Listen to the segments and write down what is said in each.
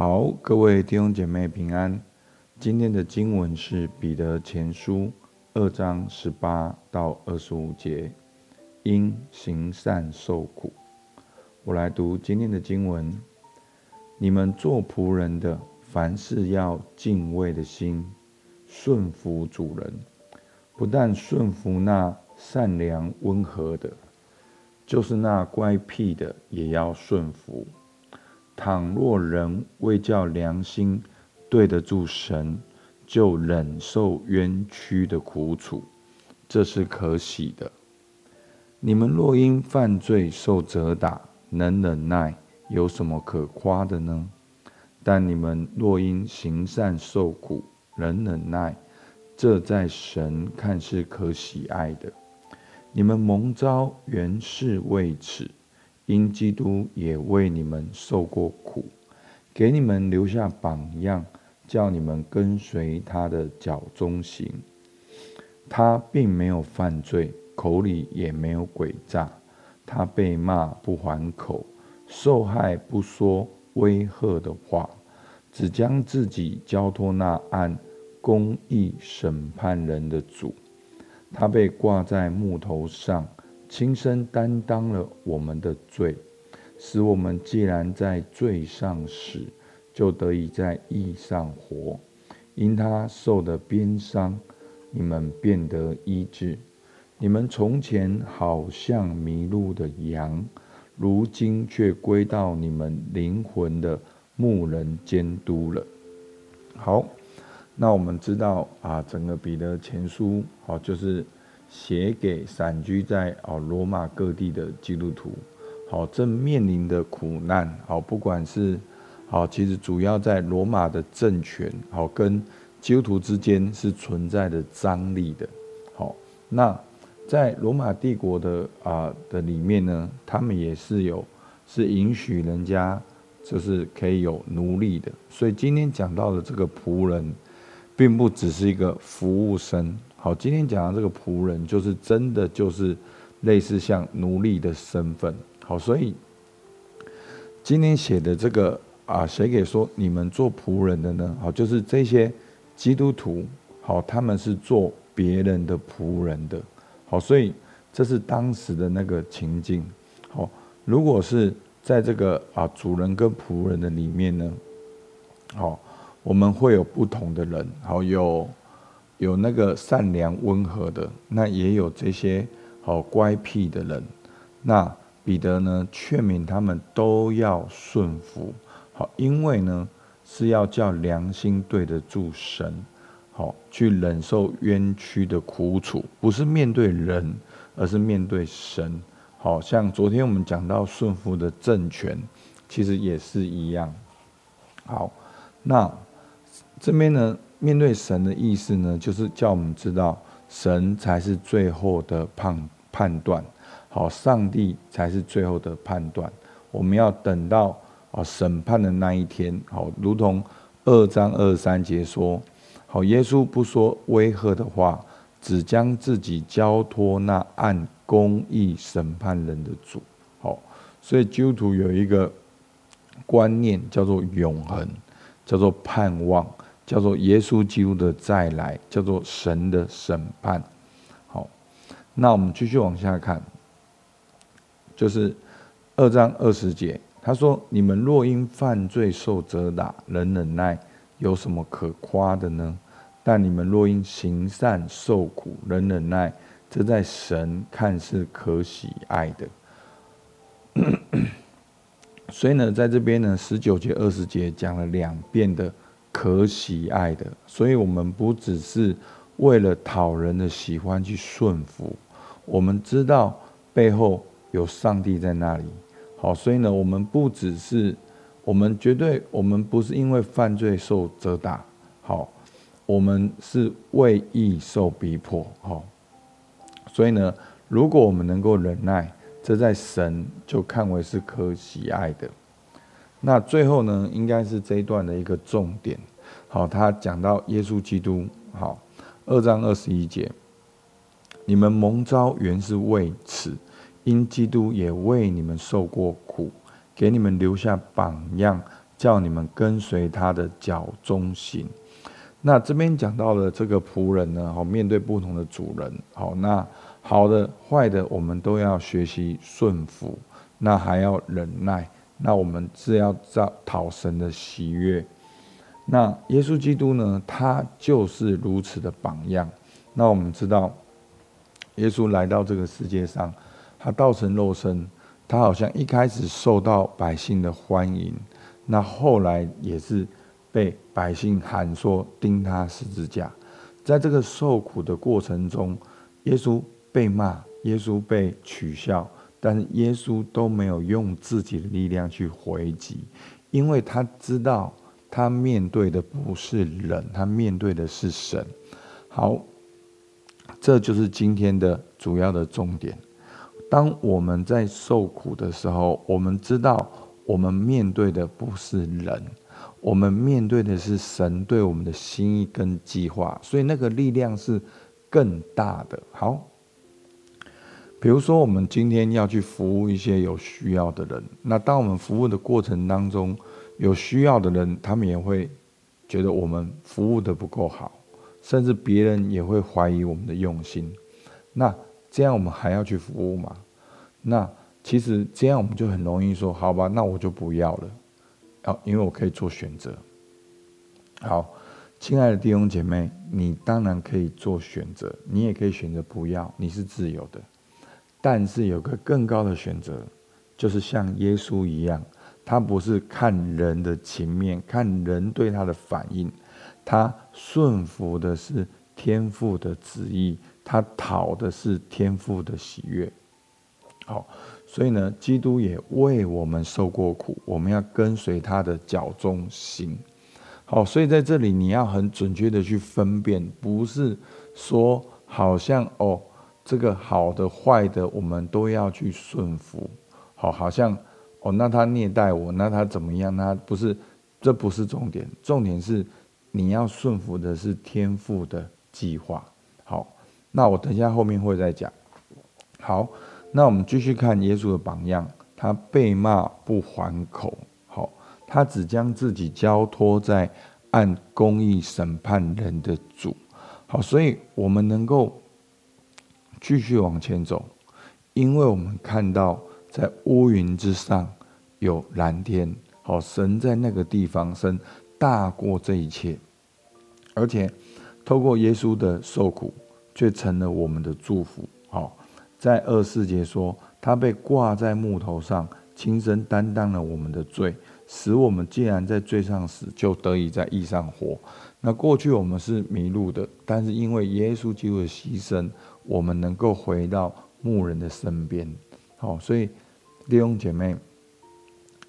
好，各位弟兄姐妹平安。今天的经文是彼得前书二章十八到二十五节，因行善受苦。我来读今天的经文：你们做仆人的，凡事要敬畏的心，顺服主人，不但顺服那善良温和的，就是那乖僻的，也要顺服。倘若人为叫良心对得住神，就忍受冤屈的苦楚，这是可喜的。你们若因犯罪受责打，能忍耐，有什么可夸的呢？但你们若因行善受苦，能忍耐，这在神看是可喜爱的。你们蒙召原是为此。因基督也为你们受过苦，给你们留下榜样，叫你们跟随他的脚踪行。他并没有犯罪，口里也没有诡诈。他被骂不还口，受害不说威吓的话，只将自己交托那按公义审判人的主。他被挂在木头上。亲身担当了我们的罪，使我们既然在罪上死，就得以在义上活。因他受的鞭伤，你们变得医治。你们从前好像迷路的羊，如今却归到你们灵魂的牧人监督了。好，那我们知道啊，整个彼得前书，好就是。写给散居在哦罗马各地的基督徒，好正面临的苦难，好不管是好，其实主要在罗马的政权，好跟基督徒之间是存在的张力的，好那在罗马帝国的啊的里面呢，他们也是有是允许人家就是可以有奴隶的，所以今天讲到的这个仆人，并不只是一个服务生。好，今天讲的这个仆人，就是真的就是类似像奴隶的身份。好，所以今天写的这个啊，谁给说你们做仆人的呢？好，就是这些基督徒，好，他们是做别人的仆人的。好，所以这是当时的那个情境。好，如果是在这个啊主人跟仆人的里面呢，好，我们会有不同的人。好，有。有那个善良温和的，那也有这些好乖僻的人。那彼得呢，劝勉他们都要顺服，好，因为呢是要叫良心对得住神，好去忍受冤屈的苦楚，不是面对人，而是面对神。好像昨天我们讲到顺服的政权，其实也是一样。好，那这边呢？面对神的意思呢，就是叫我们知道神才是最后的判判断，好，上帝才是最后的判断。我们要等到啊审判的那一天，好，如同二章二三节说，好，耶稣不说威吓的话，只将自己交托那按公义审判人的主。好，所以基督徒有一个观念叫做永恒，叫做盼望。叫做耶稣基督的再来，叫做神的审判。好，那我们继续往下看，就是二章二十节，他说：“你们若因犯罪受责打，能忍耐，有什么可夸的呢？但你们若因行善受苦，能忍耐，这在神看是可喜爱的。”所以呢，在这边呢，十九节、二十节讲了两遍的。可喜爱的，所以我们不只是为了讨人的喜欢去顺服，我们知道背后有上帝在那里。好，所以呢，我们不只是，我们绝对，我们不是因为犯罪受责打，好，我们是为义受逼迫。好，所以呢，如果我们能够忍耐，这在神就看为是可喜爱的。那最后呢，应该是这一段的一个重点。好，他讲到耶稣基督。好，二章二十一节，你们蒙召原是为此，因基督也为你们受过苦，给你们留下榜样，叫你们跟随他的脚踪行。那这边讲到了这个仆人呢，好，面对不同的主人，好，那好的坏的，我们都要学习顺服，那还要忍耐，那我们是要造讨神的喜悦。那耶稣基督呢，他就是如此的榜样。那我们知道，耶稣来到这个世界上，他道成肉身，他好像一开始受到百姓的欢迎。那后来也是被百姓喊说钉他十字架，在这个受苦的过程中，耶稣被骂，耶稣被取笑，但是耶稣都没有用自己的力量去回击，因为他知道他面对的不是人，他面对的是神。好，这就是今天的主要的重点。当我们在受苦的时候，我们知道。我们面对的不是人，我们面对的是神对我们的心意跟计划，所以那个力量是更大的。好，比如说我们今天要去服务一些有需要的人，那当我们服务的过程当中，有需要的人，他们也会觉得我们服务的不够好，甚至别人也会怀疑我们的用心。那这样我们还要去服务吗？那？其实这样我们就很容易说，好吧，那我就不要了，啊，因为我可以做选择。好，亲爱的弟兄姐妹，你当然可以做选择，你也可以选择不要，你是自由的。但是有个更高的选择，就是像耶稣一样，他不是看人的情面，看人对他的反应，他顺服的是天父的旨意，他讨的是天父的喜悦。好。所以呢，基督也为我们受过苦，我们要跟随他的脚踪行。好，所以在这里你要很准确的去分辨，不是说好像哦，这个好的坏的我们都要去顺服。好，好像哦，那他虐待我，那他怎么样？那不是，这不是重点，重点是你要顺服的是天父的计划。好，那我等一下后面会再讲。好。那我们继续看耶稣的榜样，他被骂不还口，好，他只将自己交托在按公义审判人的主，好，所以我们能够继续往前走，因为我们看到在乌云之上有蓝天，好，神在那个地方，神大过这一切，而且透过耶稣的受苦，却成了我们的祝福，好。在二四节说，他被挂在木头上，亲身担当了我们的罪，使我们既然在罪上死，就得以在义上活。那过去我们是迷路的，但是因为耶稣基督的牺牲，我们能够回到牧人的身边。好，所以弟兄姐妹，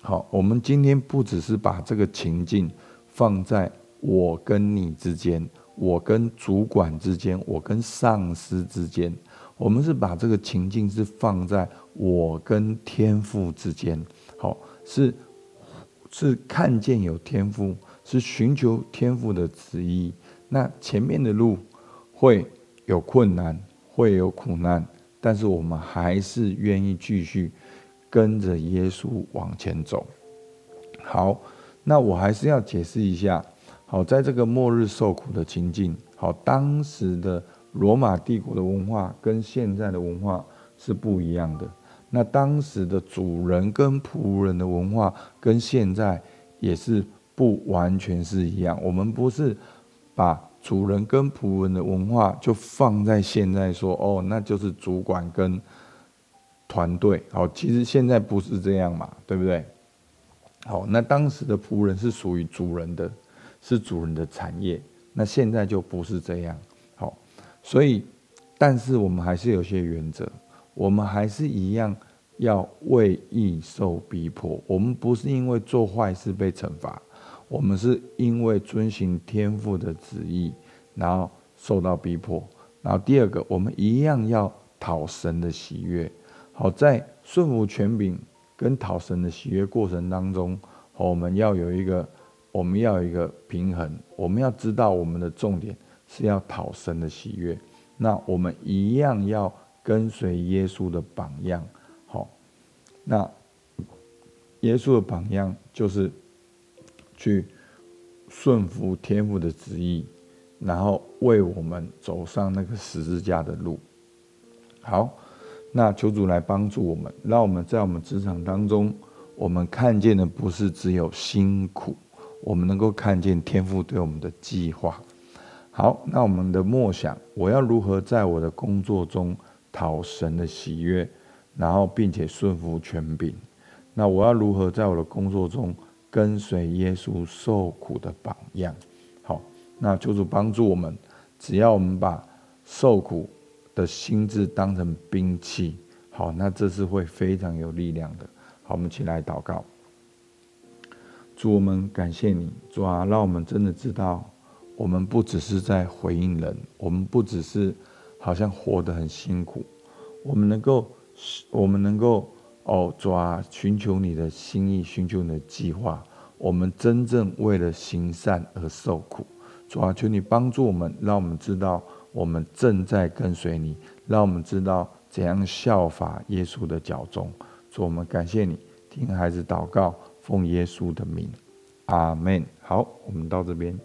好，我们今天不只是把这个情境放在我跟你之间，我跟主管之间，我跟上司之间。我们是把这个情境是放在我跟天父之间，好，是是看见有天父，是寻求天父的旨意。那前面的路会有困难，会有苦难，但是我们还是愿意继续跟着耶稣往前走。好，那我还是要解释一下，好，在这个末日受苦的情境，好，当时的。罗马帝国的文化跟现在的文化是不一样的。那当时的主人跟仆人的文化跟现在也是不完全是一样。我们不是把主人跟仆人的文化就放在现在说哦，那就是主管跟团队。好，其实现在不是这样嘛，对不对？好，那当时的仆人是属于主人的，是主人的产业。那现在就不是这样好。所以，但是我们还是有些原则，我们还是一样要为义受逼迫。我们不是因为做坏事被惩罚，我们是因为遵行天父的旨意，然后受到逼迫。然后第二个，我们一样要讨神的喜悦。好，在顺服权柄跟讨神的喜悦过程当中，我们要有一个，我们要有一个平衡。我们要知道我们的重点。是要讨神的喜悦，那我们一样要跟随耶稣的榜样。好，那耶稣的榜样就是去顺服天父的旨意，然后为我们走上那个十字架的路。好，那求主来帮助我们，让我们在我们职场当中，我们看见的不是只有辛苦，我们能够看见天父对我们的计划。好，那我们的默想，我要如何在我的工作中讨神的喜悦，然后并且顺服权柄？那我要如何在我的工作中跟随耶稣受苦的榜样？好，那求主帮助我们，只要我们把受苦的心志当成兵器，好，那这是会非常有力量的。好，我们起来祷告。主，我们感谢你，主啊，让我们真的知道，我们不只是在回应人，我们不只是好像活得很辛苦，我们能够，我们能够。哦，主啊，寻求你的心意，寻求你的计划。我们真正为了行善而受苦。主啊，求你帮助我们，让我们知道我们正在跟随你，让我们知道怎样效法耶稣的脚踪。主，我们感谢你，听孩子祷告，奉耶稣的名，阿门。好，我们到这边。